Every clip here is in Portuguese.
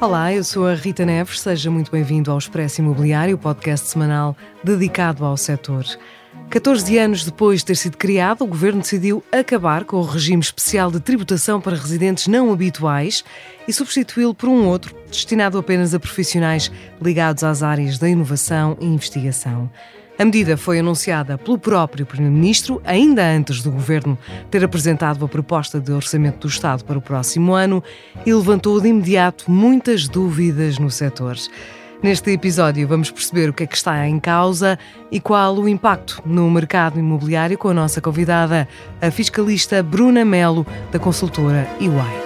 Olá, eu sou a Rita Neves, seja muito bem-vindo ao Expresso Imobiliário, podcast semanal dedicado ao setor. 14 anos depois de ter sido criado, o governo decidiu acabar com o regime especial de tributação para residentes não habituais e substituí-lo por um outro, destinado apenas a profissionais ligados às áreas da inovação e investigação. A medida foi anunciada pelo próprio Primeiro-Ministro ainda antes do governo ter apresentado a proposta de orçamento do Estado para o próximo ano e levantou de imediato muitas dúvidas no setor. Neste episódio, vamos perceber o que é que está em causa e qual o impacto no mercado imobiliário com a nossa convidada, a fiscalista Bruna Melo, da consultora EY.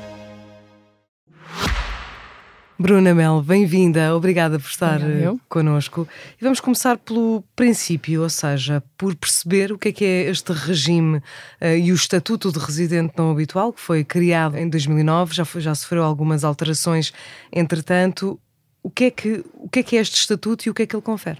Bruna Mel, bem-vinda, obrigada por estar Obrigada, connosco. E vamos começar pelo princípio, ou seja, por perceber o que é que é este regime uh, e o Estatuto de Residente Não Habitual, que foi criado em 2009, já, foi, já sofreu algumas alterações, entretanto. O que, é que, o que é que é este Estatuto e o que é que ele confere?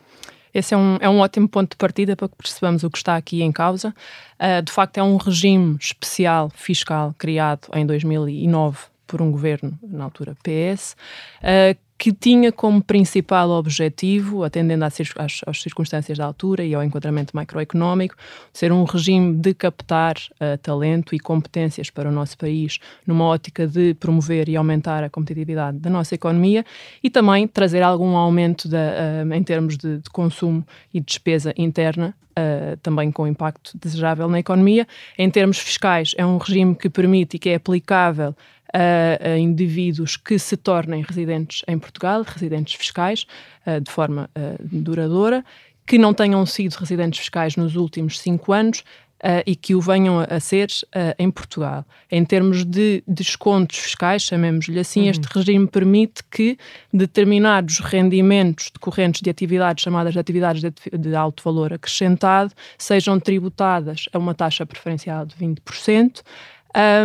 Esse é um, é um ótimo ponto de partida para que percebamos o que está aqui em causa. Uh, de facto, é um regime especial fiscal criado em 2009 por um governo, na altura PS, uh, que tinha como principal objetivo, atendendo às, às, às, circunstâncias da altura e ao enquadramento macroeconómico, ser um regime de captar uh, talento e competências para o nosso país, numa ótica de promover e aumentar a competitividade da nossa economia e também trazer algum aumento da, uh, em termos de, de, consumo e despesa interna. Uh, também com impacto desejável na economia. Em termos fiscais, é um regime que permite e que é aplicável a, a indivíduos que se tornem residentes em Portugal, residentes fiscais, uh, de forma uh, duradoura, que não tenham sido residentes fiscais nos últimos cinco anos, Uh, e que o venham a, a ser uh, em Portugal. Em termos de descontos fiscais, chamemos-lhe assim, uhum. este regime permite que determinados rendimentos decorrentes de atividades chamadas de atividades de, de alto valor acrescentado sejam tributadas a uma taxa preferencial de 20%.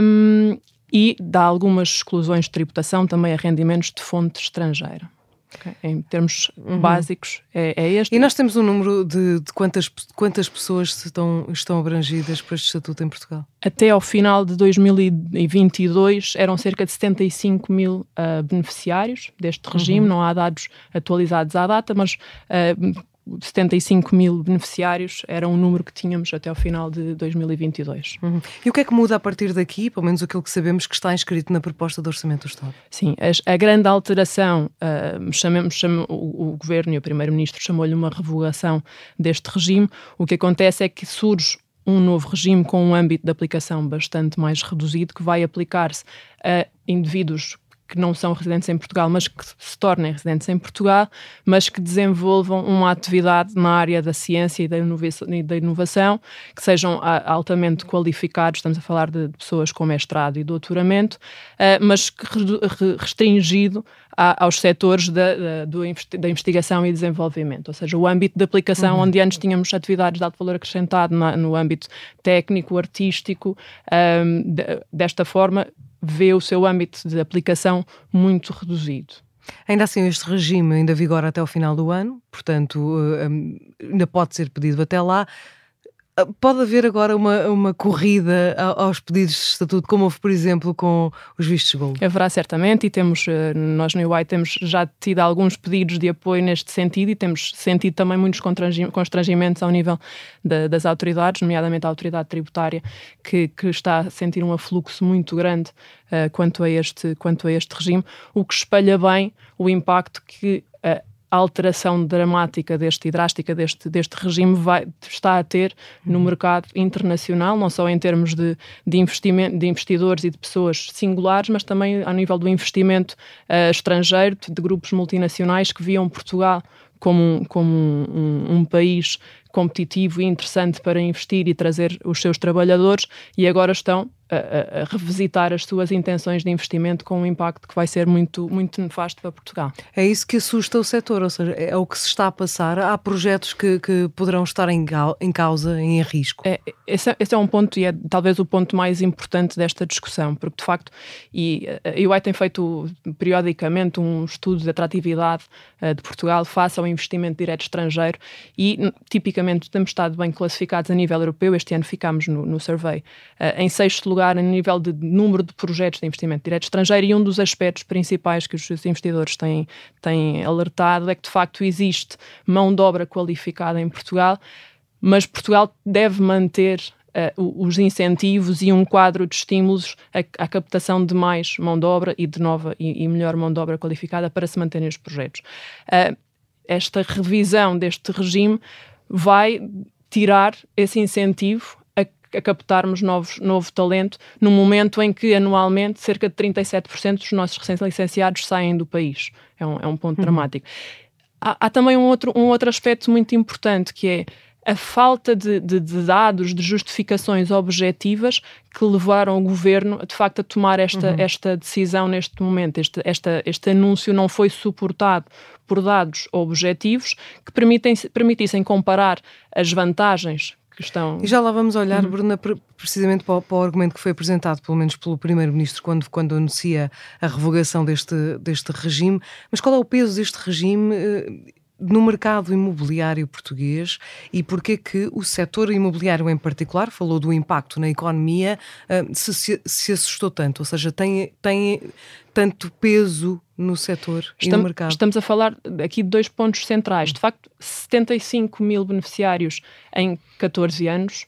Um, e dá algumas exclusões de tributação também a rendimentos de fonte estrangeira. Okay. Em termos uhum. básicos, é, é, este. E nós temos um número de, de quantas, quantas pessoas estão, estão abrangidas por este estatuto em Portugal? Até ao final de 2022 eram cerca de 75 mil uh, beneficiários deste regime. Uhum. Não há dados atualizados à data, mas uh, 75 mil beneficiários era um número que tínhamos até ao final de 2022. Uhum. E o que é que muda a partir daqui, pelo menos aquilo que sabemos que está inscrito na proposta do Orçamento do Estado? Sim, a, a grande alteração, uh, chamemos, chamamos, o, o Governo e o Primeiro-Ministro chamou-lhe uma revogação deste regime. O que acontece é que surge um novo regime com um âmbito de aplicação bastante mais reduzido que vai aplicar-se a indivíduos que não são residentes em Portugal, mas que se tornem residentes em Portugal, mas que desenvolvam uma atividade na área da ciência e da inovação, e da inovação que sejam altamente qualificados, estamos a falar de, pessoas com mestrado e doutoramento, uh, mas que restringido aos setores da, da, investigação e desenvolvimento, ou seja, o âmbito de aplicação, uhum. onde antes tínhamos atividades de alto valor acrescentado no âmbito técnico, artístico, de, desta forma vê o seu âmbito de aplicação muito reduzido. Ainda assim, este regime ainda vigora até o final do ano, portanto, eh, ainda pode ser pedido até lá. Ah, pode haver agora uma, uma corrida aos pedidos de estatuto, como houve, por exemplo, com os vistos gold? Haverá certamente, e temos, eh, nós no UI temos já tido alguns pedidos de apoio neste sentido e temos sentido também muitos constrangimentos ao nível da, das autoridades, nomeadamente a autoridade tributária, que, que, está a sentir um afluxo muito grande uh, quanto, a este, quanto a este regime, o que espelha bem o impacto que uh, alteração dramática deste e drástica deste, deste regime vai, está a ter no mercado internacional, não só em termos de, de, investimento, de investidores e de pessoas singulares, mas também a nível do investimento uh, estrangeiro, de grupos multinacionais que viam Portugal como, como um, um, um país competitivo e interessante para investir e trazer os seus trabalhadores e agora estão a, a, revisitar as suas intenções de investimento com um impacto que vai ser muito, muito nefasto para Portugal. É isso que assusta o setor, ou seja, é o que se está a passar. Há projetos que, que poderão estar em, em causa, em risco. É, esse, é, esse, é um ponto, e é talvez o ponto mais importante desta discussão, porque de facto, e a UI tem feito periodicamente um estudo de atratividade uh, de Portugal face ao investimento direto estrangeiro e tipicamente temos estado bem classificados a nível europeu. Este ano ficámos no, no survey uh, em sexto lugar lugar nível de número de projetos de investimento direto estrangeiro e um dos aspectos principais que os investidores têm, têm alertado é que de facto existe mão de obra qualificada em Portugal, mas Portugal deve manter Uh, os incentivos e um quadro de estímulos à, à, captação de mais mão de obra e de nova e, e melhor mão de obra qualificada para se manterem os projetos. Uh, esta revisão deste regime vai tirar esse incentivo a captarmos novos, novo talento, num momento em que anualmente cerca de 37% dos nossos recém-licenciados saem do país. É um, é um ponto uhum. dramático. Há, há, também um outro, um outro aspecto muito importante que é a falta de, de, de, dados, de justificações objetivas que levaram o governo, de facto, a tomar esta, uhum. esta decisão neste momento. Este, esta, este anúncio não foi suportado por dados objetivos que permitem, permitissem comparar as vantagens E já lá vamos olhar, uhum. Bruna, precisamente para o, para o, argumento que foi apresentado, pelo menos pelo Primeiro-Ministro, quando, quando anuncia a revogação deste, deste regime. Mas qual é o peso deste regime? No mercado imobiliário português e porque que o setor imobiliário em particular, falou do impacto na economia, se, se, se assustou tanto, ou seja, tem, tem tanto peso no setor estamos, e no mercado? Estamos a falar aqui de dois pontos centrais. De facto, 75 mil beneficiários em 14 anos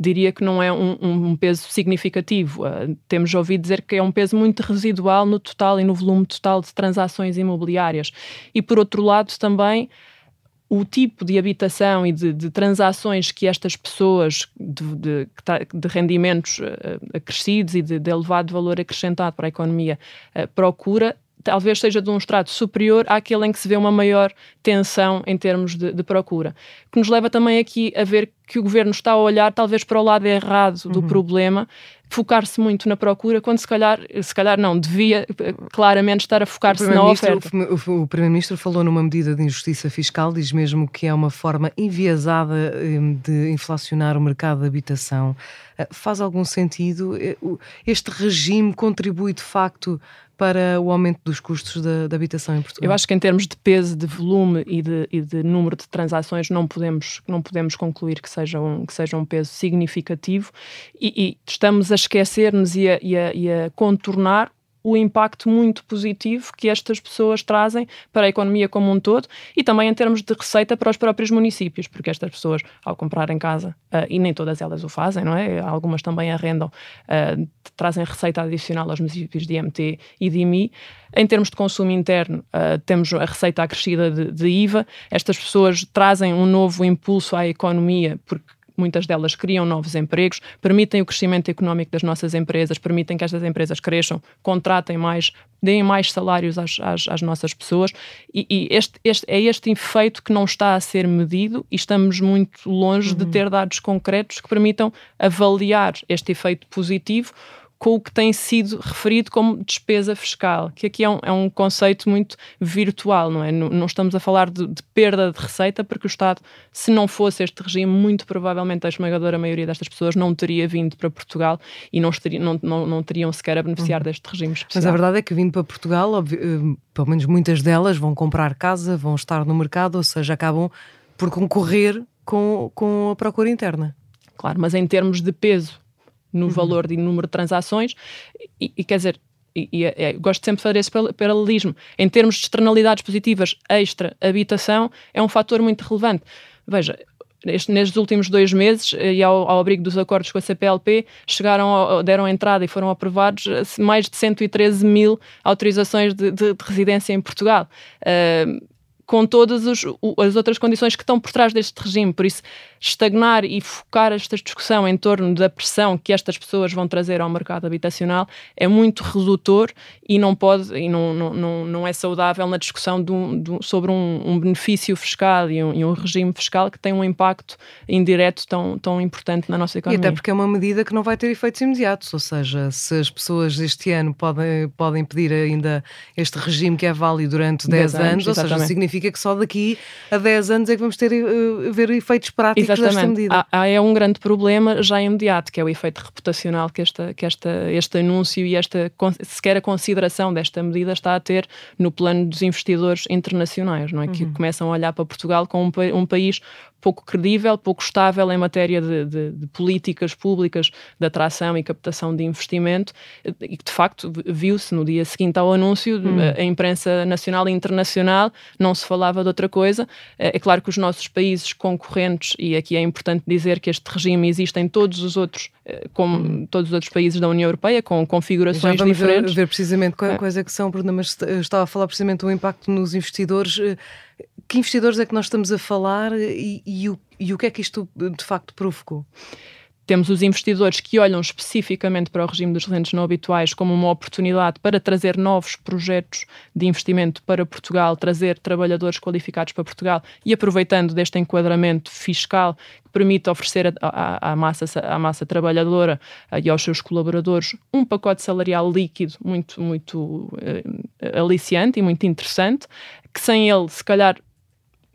diria que não é um, um peso significativo. Uh, temos ouvido dizer que é um peso muito residual no total e no volume total de transações imobiliárias. E, por outro lado, também o tipo de habitação e de, de transações que estas pessoas de, de, de rendimentos uh, acrescidos e de, elevado valor acrescentado para a economia uh, procura talvez seja de um estrato superior àquele em que se vê uma maior tensão em termos de, de, procura. Que nos leva também aqui a ver que o governo está a olhar talvez para o lado errado do uhum. problema, focar-se muito na procura, quando se calhar, se calhar não, devia eh, claramente estar a focar-se na oferta. O, o Primeiro-Ministro falou numa medida de injustiça fiscal, diz mesmo que é uma forma enviesada eh, de inflacionar o mercado de habitação. Eh, faz algum sentido? Este regime contribui de facto para o aumento dos custos da, da, habitação em Portugal? Eu acho que em termos de peso, de volume e de, e de, número de transações não podemos, não podemos concluir que seja um, que seja um peso significativo e, e estamos a esquecer-nos e, e, e a contornar o impacto muito positivo que estas pessoas trazem para a economia como um todo e também em termos de receita para os próprios municípios, porque estas pessoas, ao comprar em casa, uh, e nem todas elas o fazem, não é? Algumas também arrendam, uh, trazem receita adicional aos municípios de IMT e de IMI. Em termos de consumo interno, uh, temos a receita acrescida de, de IVA. Estas pessoas trazem um novo impulso à economia, porque muitas delas criam novos empregos, permitem o crescimento económico das nossas empresas, permitem que estas empresas cresçam, contratem mais, deem mais salários às, às, às nossas pessoas. E, e este, este, é este efeito que não está a ser medido e estamos muito longe uhum. de ter dados concretos que permitam avaliar este efeito positivo com o que tem sido referido como despesa fiscal, que aqui é um, é um conceito muito virtual, não é? Não, não estamos a falar de, de, perda de receita, porque o Estado, se não fosse este regime, muito provavelmente a esmagadora maioria destas pessoas não teria vindo para Portugal e não, estaria, não, não, não teriam sequer a beneficiar uhum. deste regime especial. Mas a verdade é que vindo para Portugal, óbvio, eh, pelo menos muitas delas vão comprar casa, vão estar no mercado, ou seja, acabam por concorrer com, com a procura interna. Claro, mas em termos de peso no uhum. valor de número de transações, e, e quer dizer, e, e é, é gosto sempre de fazer esse paralelismo. Em termos de externalidades positivas, extra habitação é um fator muito relevante. Veja, este, nestes últimos dois meses, eh, e ao, ao, abrigo dos acordos com a CPLP, chegaram, deram entrada e foram aprovados eh, mais de 113 mil autorizações de, de, de residência em Portugal. Uh, com todas os, as outras condições que estão por trás deste regime. Por isso, estagnar e focar esta discussão em torno da pressão que estas pessoas vão trazer ao mercado habitacional é muito redutor e não pode e não, não, não, é saudável na discussão sobre um, um, benefício fiscal e um, e um, regime fiscal que tem um impacto indireto tão, tão importante na nossa economia. E até porque é uma medida que não vai ter efeitos imediatos, ou seja, se as pessoas este ano podem, podem pedir ainda este regime que é válido durante 10, 10 anos, anos, ou seja, significa que só daqui a 10 anos é que vamos ter uh, ver efeitos práticos Exatamente. desta medida. Há, há, é um grande problema já imediato, que é o efeito reputacional que, esta, que esta, este anúncio e esta sequer a consideração desta medida está a ter no plano dos investidores internacionais, não é? Uhum. Que começam a olhar para Portugal como um, um país pouco credível, pouco estável em matéria de, de, de, políticas públicas de atração e captação de investimento e que de facto viu-se no dia seguinte ao anúncio, hum. a imprensa nacional e internacional não se falava de outra coisa. É, é claro que os nossos países concorrentes, e aqui é importante dizer que este regime existe em todos os outros, eh, como hum. todos os outros países da União Europeia, com configurações Já vamos diferentes. ver precisamente quais é que são, Bruno, mas estava a falar precisamente do impacto nos investidores eh, que investidores é que nós estamos a falar e, e, o, e o que é que isto de facto provocou? Temos os investidores que olham especificamente para o regime dos residentes não habituais como uma oportunidade para trazer novos projetos de investimento para Portugal, trazer trabalhadores qualificados para Portugal e aproveitando deste enquadramento fiscal que permite oferecer à, massa, massa trabalhadora e aos seus colaboradores um pacote salarial líquido muito, muito uh, aliciante e muito interessante, que sem ele, se calhar,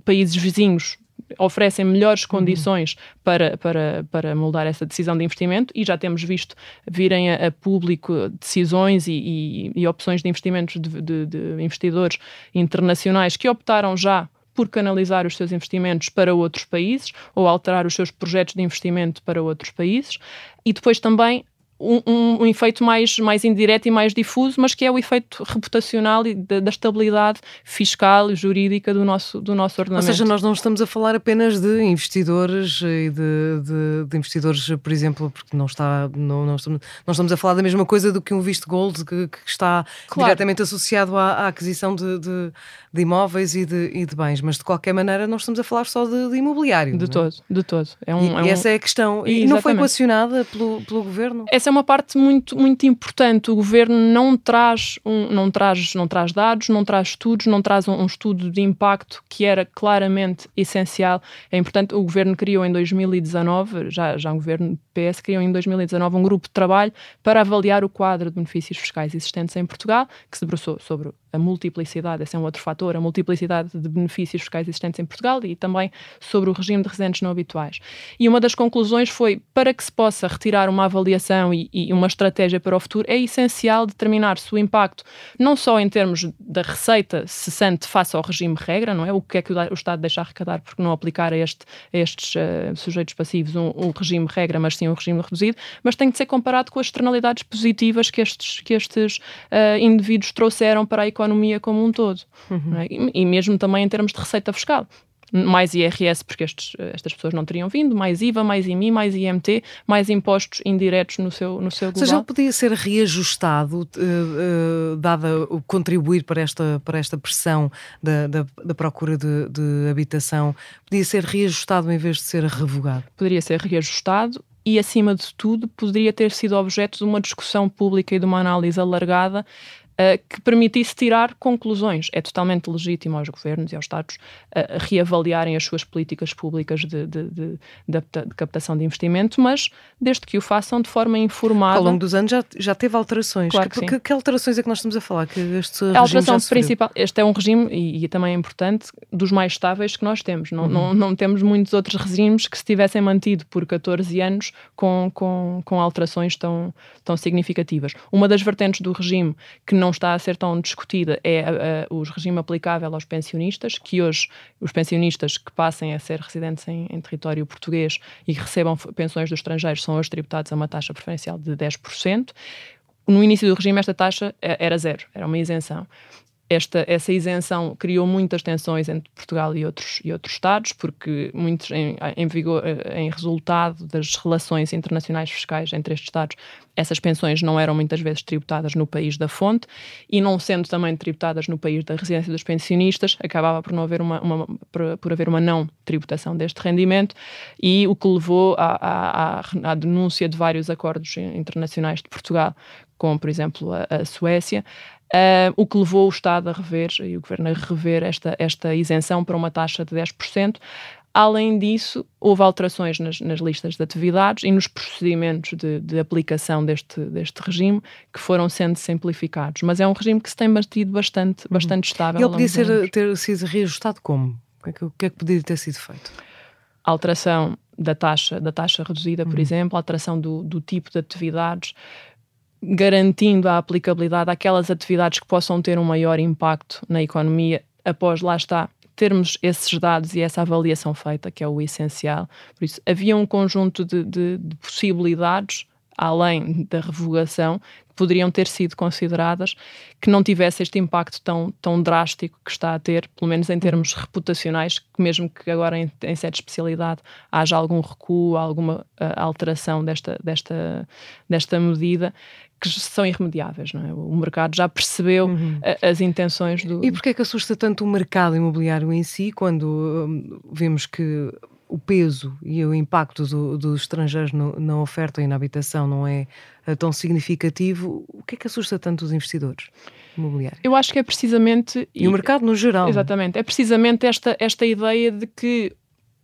países vizinhos oferecem melhores uhum. condições uhum. para, para, para moldar essa decisão de investimento e já temos visto virem a, a público decisões e, e, e, opções de investimentos de, de, de investidores internacionais que optaram já por canalizar os seus investimentos para outros países ou alterar os seus projetos de investimento para outros países. E depois também um, um, um, efeito mais, mais indireto e mais difuso, mas que é o efeito reputacional e da, da, estabilidade fiscal e jurídica do nosso, do nosso ordenamento. Ou seja, nós não estamos a falar apenas de investidores e de, de, de investidores, por exemplo, porque não está não, não, estamos, não estamos a falar da mesma coisa do que um visto gold que, que está claro. diretamente associado à, à aquisição de, de, de, imóveis e de, e de bens, mas de qualquer maneira não estamos a falar só de, de imobiliário. De é? todo, de todo. É um, e, é um... essa é a questão. E, e não foi equacionada pelo, pelo governo? Essa é uma parte muito, muito importante. O governo não traz, um, não, traz, não traz dados, não traz estudos, não traz um, um, estudo de impacto que era claramente essencial. É importante, o governo criou em 2019, já, já um governo PS criou em 2019 um grupo de trabalho para avaliar o quadro de benefícios fiscais existentes em Portugal, que se debruçou sobre a multiplicidade, esse é um outro fator, a multiplicidade de benefícios fiscais existentes em Portugal e também sobre o regime de residentes não habituais. E uma das conclusões foi, para que se possa retirar uma avaliação e, e uma estratégia para o futuro, é essencial determinar-se o impacto, não só em termos da receita cessante face ao regime regra, não é? O que é que o Estado deixa arrecadar porque não aplicar a, este, a estes uh, sujeitos passivos um, um, regime regra, mas sim um regime reduzido, mas tem de ser comparado com as externalidades positivas que estes, que estes uh, indivíduos trouxeram para a economia economia como um todo. Uhum. É? E, e mesmo também em termos de receita fiscal mais IRS, porque estes, estas pessoas não teriam vindo, mais IVA, mais IMI, mais IMT, mais impostos indiretos no seu, no seu global. Ou seja, ele podia ser reajustado, uh, uh, dada o contribuir para esta, para esta pressão da, da, da procura de, de, habitação, podia ser reajustado em vez de ser revogado? Poderia ser reajustado e, acima de tudo, poderia ter sido objeto de uma discussão pública e de uma análise alargada uh, que permitisse tirar conclusões. É totalmente legítimo aos governos e aos Estados uh, reavaliarem as suas políticas públicas de, de, de, de, captação de investimento, mas desde que o façam de forma informada. Ao longo dos anos já, já teve alterações. Claro que, que, que, que, alterações é que nós estamos a falar? Que este a alteração principal, este é um regime, e, e, também é importante, dos mais estáveis que nós temos. Não, uhum. não, não temos muitos outros regimes que se tivessem mantido por 14 anos com, com, com alterações tão, tão significativas. Uma das vertentes do regime que não não está a ser tão discutida é o regime aplicável aos pensionistas, que hoje os pensionistas que passem a ser residentes em, em território português e que recebam pensões dos estrangeiros são hoje tributados a uma taxa preferencial de 10%. No início do regime, esta taxa é, era zero, era uma isenção. Esta, essa isenção criou muitas tensões entre Portugal e outros, e outros Estados, porque muitos, em, em, vigor, em resultado das relações internacionais fiscais entre estes Estados, essas pensões não eram muitas vezes tributadas no país da fonte e não sendo também tributadas no país da residência dos pensionistas, acabava por não haver uma, uma por, por, haver uma não tributação deste rendimento e o que levou à, à, à denúncia de vários acordos internacionais de Portugal, como por exemplo a, a Suécia, Uh, o que levou o Estado a rever e o Governo a rever esta, esta isenção para uma taxa de 10%. Além disso, houve alterações nas, nas listas de atividades e nos procedimentos de, de, aplicação deste, deste regime que foram sendo simplificados. Mas é um regime que se tem mantido bastante, uhum. bastante estável. Ele podia ser, ter sido reajustado como? O que, é que, o que é que poderia ter sido feito? Alteração da taxa, da taxa reduzida, por uhum. exemplo, alteração do, do tipo de atividades, garantindo a aplicabilidade àquelas atividades que possam ter um maior impacto na economia após, lá está, termos esses dados e essa avaliação feita, que é o essencial. Por isso, havia um conjunto de, de, de possibilidades, além da revogação, que poderiam ter sido consideradas, que não tivesse este impacto tão, tão drástico que está a ter, pelo menos em termos reputacionais, que mesmo que agora em, em sede de especialidade haja algum recuo, alguma uh, alteração desta, desta, desta medida, que são irremediáveis, não é? O mercado já percebeu uhum. a, as intenções do. E porquê é que assusta tanto o mercado imobiliário em si quando hum, vemos que o peso e o impacto do, dos estrangeiros no, na oferta e na habitação não é, é tão significativo? O que é que assusta tanto os investidores? imobiliários? Eu acho que é precisamente. E, e o mercado no geral. Exatamente. É precisamente esta, esta ideia de que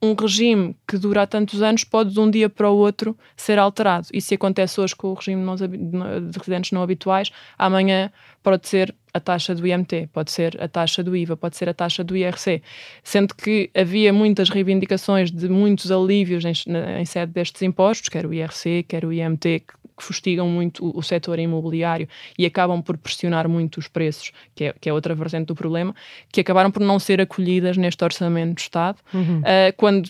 um regime que dura há tantos anos pode de um dia para o outro ser alterado. E se acontece hoje com o regime de residentes não habituais, amanhã pode ser a taxa do IMT, pode ser a taxa do IVA, pode ser a taxa do IRC. Sendo que havia muitas reivindicações de muitos alívios em, em sede destes impostos, quer o IRC, quer o IMT, que fustigam muito o, o setor imobiliário e acabam por pressionar muito os preços, que é, que é outra vertente do problema, que acabaram por não ser acolhidas neste orçamento do Estado, uhum. uh, quando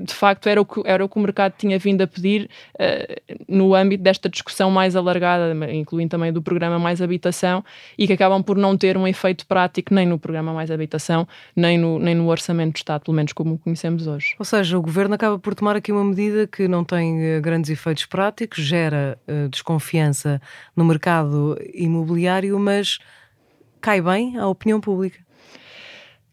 de facto era o que, era o, que o mercado tinha vindo a pedir uh, no âmbito desta discussão mais alargada, incluindo também do programa Mais Habitação, e que acabam por não ter um efeito prático nem no programa Mais Habitação, nem no, nem no Orçamento do Estado, pelo menos como o conhecemos hoje. Ou seja, o Governo acaba por tomar aqui uma medida que não tem uh, grandes efeitos práticos, gera uh, desconfiança no mercado imobiliário, mas cai bem à opinião pública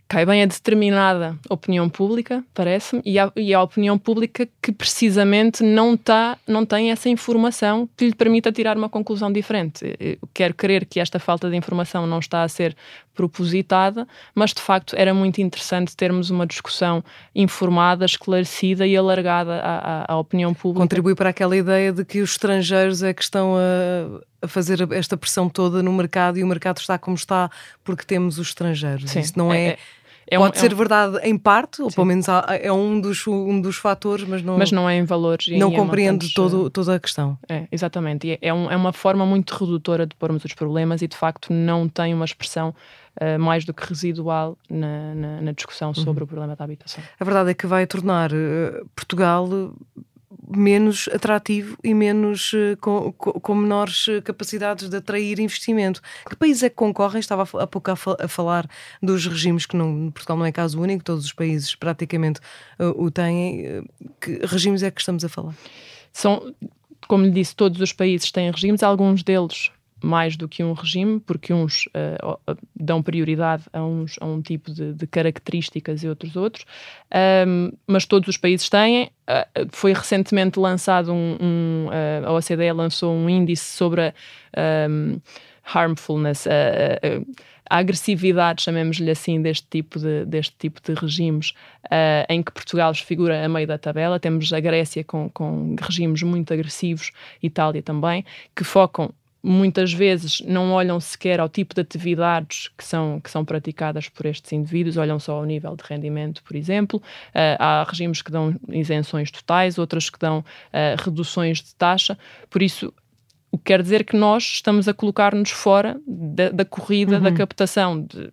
cai bem a determinada opinião pública, parece-me, e, e a opinião pública que precisamente não, tá, não tem essa informação que lhe permita tirar uma conclusão diferente. Eu quero crer que esta falta de informação não está a ser propositada, mas de facto era muito interessante termos uma discussão informada, esclarecida e alargada à, à, à opinião pública. Contribui para aquela ideia de que os estrangeiros é que estão a, a fazer esta pressão toda no mercado e o mercado está como está porque temos os estrangeiros. Sim, Isso não é, é é Pode um, ser é um... verdade em parte, ou Sim. pelo menos é um dos, um dos fatores, mas não, mas não é em valores. Não compreende todo, toda a questão. É, exatamente. E é, um, é uma forma muito redutora de pormos os problemas e de facto não tem uma expressão uh, mais do que residual na, na, na discussão sobre uhum. o problema da habitação. A verdade é que vai tornar uh, Portugal menos atrativo e menos uh, com, com, menores eh, capacidades de atrair investimento. Que países é que concorrem? Estava há pouco a, falar dos regimes que não, Portugal não é caso único, todos os países praticamente uh, o têm. Que regimes é que estamos a falar? São, como lhe disse, todos os países têm regimes, alguns deles mais do que um regime, porque uns uh, dão prioridade a, uns, a um tipo de, de características e outros outros, um, mas todos os países têm. Uh, foi recentemente lançado um, um uh, a OCDE lançou um índice sobre a um, harmfulness, a, a agressividade, chamemos-lhe assim, deste tipo de, deste tipo de regimes, uh, em que Portugal figura a meio da tabela. Temos a Grécia com, com regimes muito agressivos, Itália também, que focam muitas vezes não olham sequer ao tipo de atividades que são, que são praticadas por estes indivíduos, olham só ao nível de rendimento, por exemplo. Uh, há regimes que dão isenções totais, outras que dão uh, reduções de taxa. Por isso, o que quer dizer que nós estamos a colocar-nos fora da, da corrida uhum. da captação de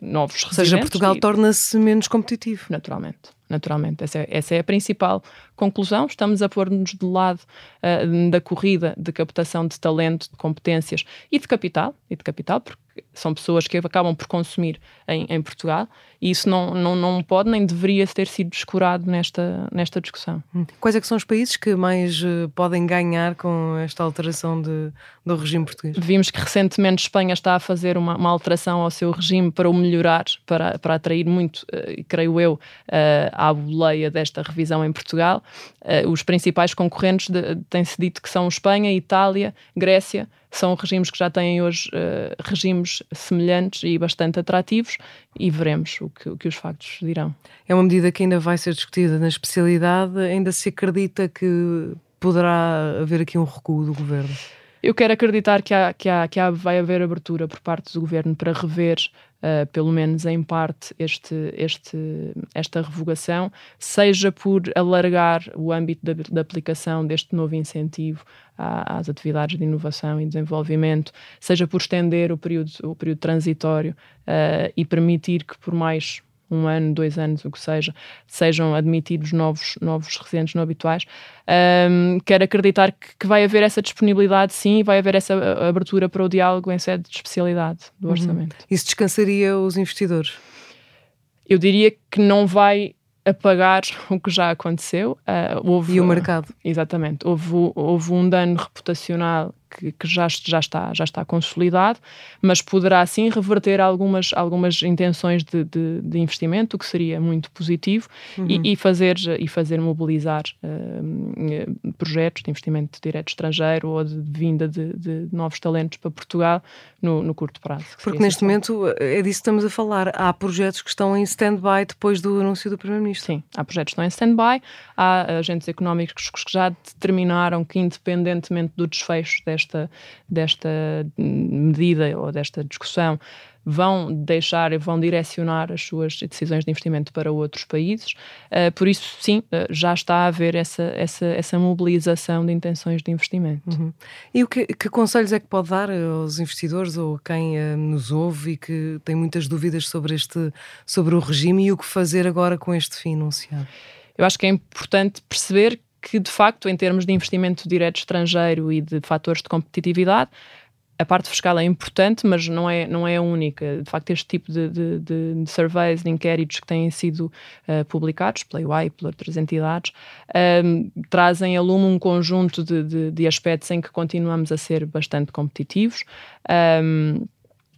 novos. Ou seja, Portugal torna-se menos competitivo. Naturalmente. Naturalmente. Essa é, essa é a principal conclusão. Estamos a pôr-nos do lado uh, da corrida de captação de talento, de competências e de capital, e de capital, porque são pessoas que acabam por consumir em, em Portugal e isso não, não, não pode nem deveria ter sido descurado nesta, nesta discussão. Hum. Quais é que são os países que mais uh, podem ganhar com esta alteração de, do regime português? Vimos que recentemente Espanha está a fazer uma, uma alteração ao seu regime para o melhorar, para, para atrair muito, uh, creio eu, uh, à boleia desta revisão em Portugal. os principais concorrentes têm-se dito que são Espanha, Itália, Grécia, são regimes que já têm hoje uh, regimes semelhantes e bastante atrativos e veremos o que, o que, os factos dirão. É uma medida que ainda vai ser discutida na especialidade, ainda se acredita que poderá haver aqui um recuo do governo? Eu quero acreditar que, há, que, há, que há, vai haver abertura por parte do governo para rever uh, pelo menos em parte, este, este, esta revogação, seja por alargar o âmbito da, da aplicação deste novo incentivo às atividades de inovação e desenvolvimento, seja por estender o período, o período transitório uh, e permitir que por mais um ano, dois anos, o que seja, sejam admitidos novos, novos residentes não habituais. Um, quero acreditar que, que, vai haver essa disponibilidade, sim, e vai haver essa abertura para o diálogo em sede de especialidade do uhum. orçamento. Isso descansaria os investidores? Eu diria que não vai apagar o que já aconteceu. Uh, houve, e o mercado. Exatamente. Houve, houve um dano reputacional que, que, já, já, está, já está consolidado, mas poderá sim reverter algumas, algumas intenções de, de, de investimento, o que seria muito positivo, uhum. e, e, fazer, e fazer mobilizar uh, projetos de investimento direto estrangeiro ou de, de vinda de, de, novos talentos para Portugal no, no curto prazo. Porque neste momento é disso que estamos a falar. Há projetos que estão em stand-by depois do anúncio do Primeiro-Ministro. Sim, há projetos que estão em stand-by, há agentes económicos que já determinaram que, independentemente do desfecho desta, desta medida ou desta discussão, vão deixar e vão direcionar as suas decisões de investimento para outros países. Uh, por isso, sim, uh, já está a haver essa, essa, essa mobilização de intenções de investimento. Uhum. E o que, que, conselhos é que pode dar aos investidores ou a quem uh, nos ouve e que tem muitas dúvidas sobre, este, sobre o regime e o que fazer agora com este fim anunciado? Eu acho que é importante perceber que, de facto, em termos de investimento direto estrangeiro e de fatores de competitividade, a parte fiscal é importante, mas não é, não é a única. De facto, este tipo de, de, de, de surveys, de inquéritos que têm sido uh, publicados pela UI e por outras entidades, um, trazem a lume um conjunto de, de, aspectos em que continuamos a ser bastante competitivos. Um,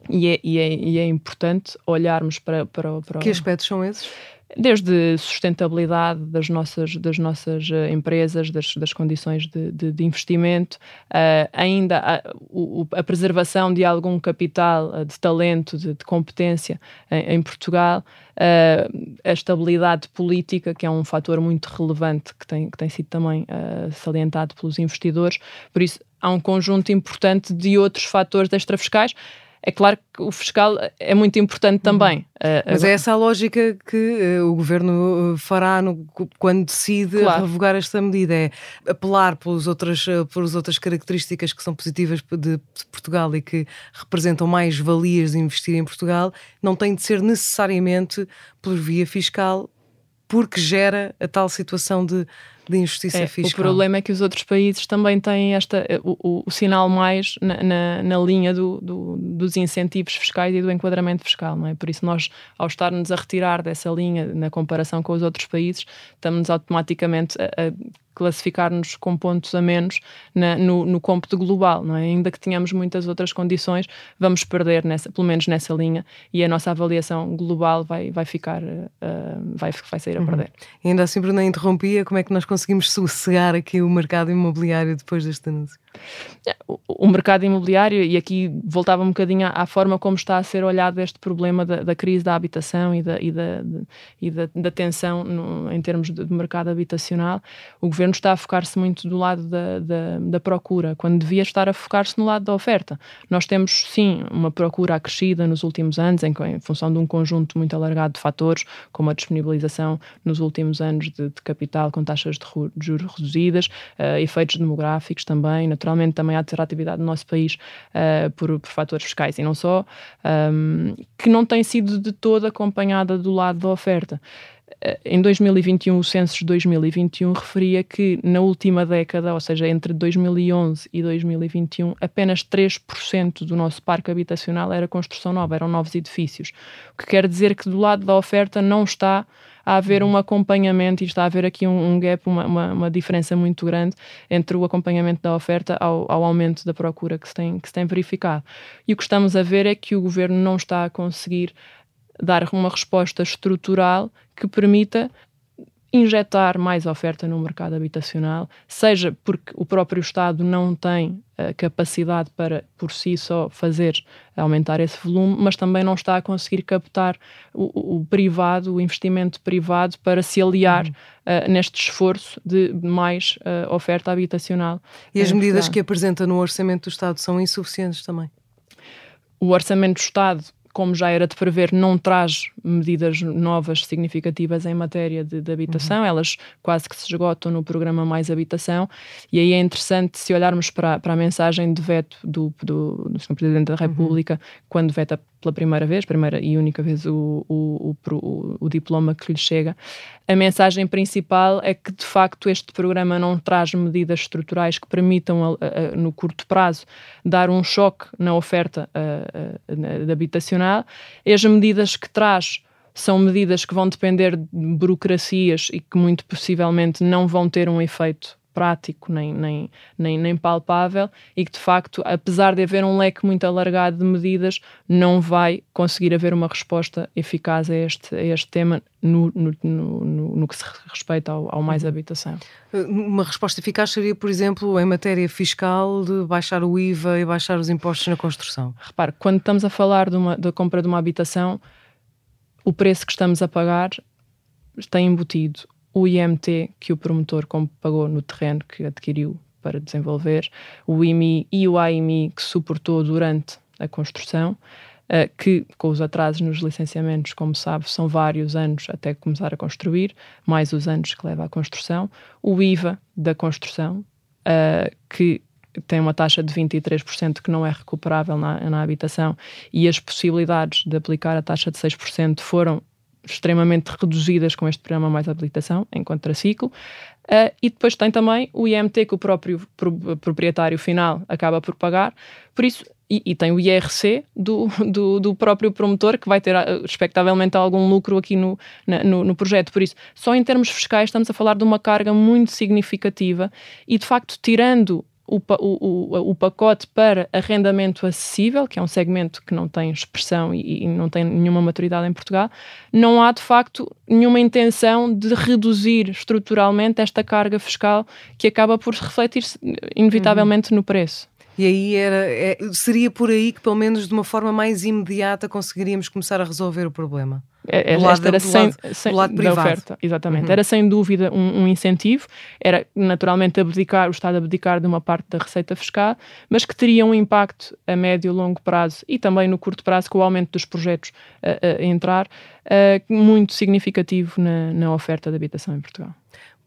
e, é, e, é, e é importante olharmos para, para, para. Que aspectos são esses? Desde sustentabilidade das nossas, das nossas uh, empresas, das, das condições de, de, de investimento, uh, ainda a, o, a, preservação de algum capital uh, de talento, de, de competência em, em Portugal, a estabilidade política, que é um fator muito relevante que tem, que tem sido também salientado pelos investidores. Por isso, há um conjunto importante de outros fatores extrafiscais é claro que o fiscal é muito importante também. Uhum. Mas é essa a lógica que uh, o governo eh, fará no, quando decide claro. revogar esta medida: é apelar pelas outras, pelas outras características que são positivas de, de Portugal e que representam mais valias de investir em Portugal, não tem de ser necessariamente por via fiscal, porque gera a tal situação de de injustiça é, fiscal. O problema é que os outros países também têm esta, eh, o, o, o sinal mais na, na, na linha do, do, dos incentivos fiscais e do enquadramento fiscal, não é? Por isso nós, ao estarmos a retirar dessa linha na comparação com os outros países, estamos automaticamente a, a classificar-nos com pontos a menos na, no, no cômputo global, não é? Ainda que tenhamos muitas outras condições, vamos perder, nessa, pelo menos nessa linha, e a nossa avaliação global vai, vai ficar, uh, vai, vai sair a uhum. perder. E ainda assim, Bruna, interrompia, como é que nós conseguimos sossegar aqui o mercado imobiliário depois deste anúncio? É, o, mercado imobiliário, e aqui voltava um bocadinho à, à, forma como está a ser olhado este problema da, da crise da habitação e da, e da, de, e da, da tensão no, em termos de, de, mercado habitacional, o governo está a focar-se muito do lado da, da, da procura, quando devia estar a focar-se no lado da oferta. Nós temos, sim, uma procura acrescida nos últimos anos, em, em função de um conjunto muito alargado de fatores, como a disponibilização nos últimos anos de, de capital com taxas de juros reduzidas, uh, efeitos demográficos também, naturalmente também a atratividade do nosso país uh, por, por, fatores fiscais e não só, um, que não tem sido de toda acompanhada do lado da oferta em 2021, o censo de 2021 referia que na última década, ou seja, entre 2011 e 2021, apenas 3% do nosso parque habitacional era construção nova, eram novos edifícios. O que quer dizer que do lado da oferta não está a haver um acompanhamento e está a haver aqui um, um gap, uma, uma, uma, diferença muito grande entre o acompanhamento da oferta ao, ao, aumento da procura que se, tem, que se tem verificado. E o que estamos a ver é que o governo não está a conseguir dar uma resposta estrutural que permita injetar mais oferta no mercado habitacional, seja porque o próprio Estado não tem a capacidade para, por si só, fazer aumentar esse volume, mas também não está a conseguir captar o, o privado, o investimento privado, para se aliar uhum. uh, neste esforço de mais uh, oferta habitacional. E as medidas que apresenta no Orçamento do Estado são insuficientes também? O Orçamento do Estado como já era de prever, não traz medidas novas significativas em matéria de, de habitação, uhum. elas quase que se esgotam no programa Mais Habitação, e aí é interessante se olharmos para, para a mensagem de veto do, do, do Sr. Presidente da uhum. República, uhum. quando veta pela primeira vez, primeira e única vez, o, o, o, o, diploma que lhe chega. A mensagem principal é que, de facto, este programa não traz medidas estruturais que permitam, no curto prazo, dar um choque na oferta habitacional. E as medidas que traz são medidas que vão depender de burocracias e que muito possivelmente não vão ter um efeito prático nem, nem, nem, nem palpável e que de facto, apesar de haver um leque muito alargado de medidas, não vai conseguir haver uma resposta eficaz a este, a este tema no, no, no, no que se respeita ao, ao, mais uhum. habitação. Uma resposta eficaz seria, por exemplo, em matéria fiscal, de baixar o IVA e baixar os impostos na construção? Repare, quando estamos a falar uma, da compra de uma habitação, o preço que estamos a pagar está embutido o IMT que o promotor pagou no terreno que adquiriu para desenvolver, o IMI e o AIMI que suportou durante a construção, uh, que com os atrasos nos licenciamentos, como sabe, são vários anos até começar a construir, mais os anos que leva à construção, o IVA da construção, uh, que tem uma taxa de 23% que não é recuperável na, na habitação e as possibilidades de aplicar a taxa de 6% foram extremamente reduzidas com este programa mais habilitação, em contraciclo. Uh, e depois tem também o IMT que o próprio pro, proprietário final acaba por pagar. Por isso, e, e, tem o IRC do, do, do, próprio promotor, que vai ter uh, expectavelmente algum lucro aqui no, na, no, no, projeto. Por isso, só em termos fiscais estamos a falar de uma carga muito significativa e, de facto, tirando o, o, o, pacote para arrendamento acessível, que é um segmento que não tem expressão e, e, não tem nenhuma maturidade em Portugal, não há de facto nenhuma intenção de reduzir estruturalmente esta carga fiscal que acaba por refletir inevitavelmente uhum. no preço. E aí era, é, seria por aí que, pelo menos de uma forma mais imediata, conseguiríamos começar a resolver o problema. É, é, do lado, era do sem, lado, sem, do lado privado. oferta, exatamente. Uhum. Era sem dúvida um, um, incentivo, era naturalmente abdicar, o Estado abdicar de uma parte da receita fiscal, mas que teria um impacto a médio e longo prazo e também no curto prazo, com o aumento dos projetos a, a entrar, muito significativo na, na oferta de habitação em Portugal.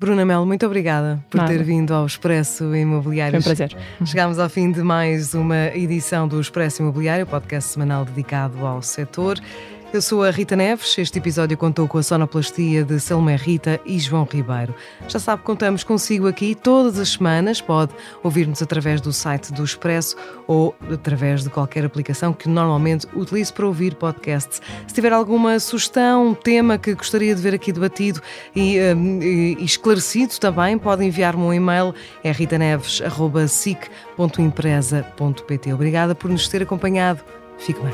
Bruna Melo, muito obrigada por Nada. ter vindo ao Expresso Imobiliário. Foi um prazer. Chegámos ao fim de mais uma edição do Expresso Imobiliário, podcast semanal dedicado ao setor. Eu sou a Rita Neves. Este episódio contou com a sonoplastia de Salomé Rita e João Ribeiro. Já sabe, contamos consigo aqui todas as semanas. Pode ouvir-nos através do site do Expresso ou através de qualquer aplicação que normalmente utilize para ouvir podcasts. Se tiver alguma sugestão, tema que gostaria de ver aqui debatido e, um, e esclarecido também, pode enviar-me um e-mail. É ritaneves.sic.empresa.pt. Obrigada por nos ter acompanhado. Fique bem.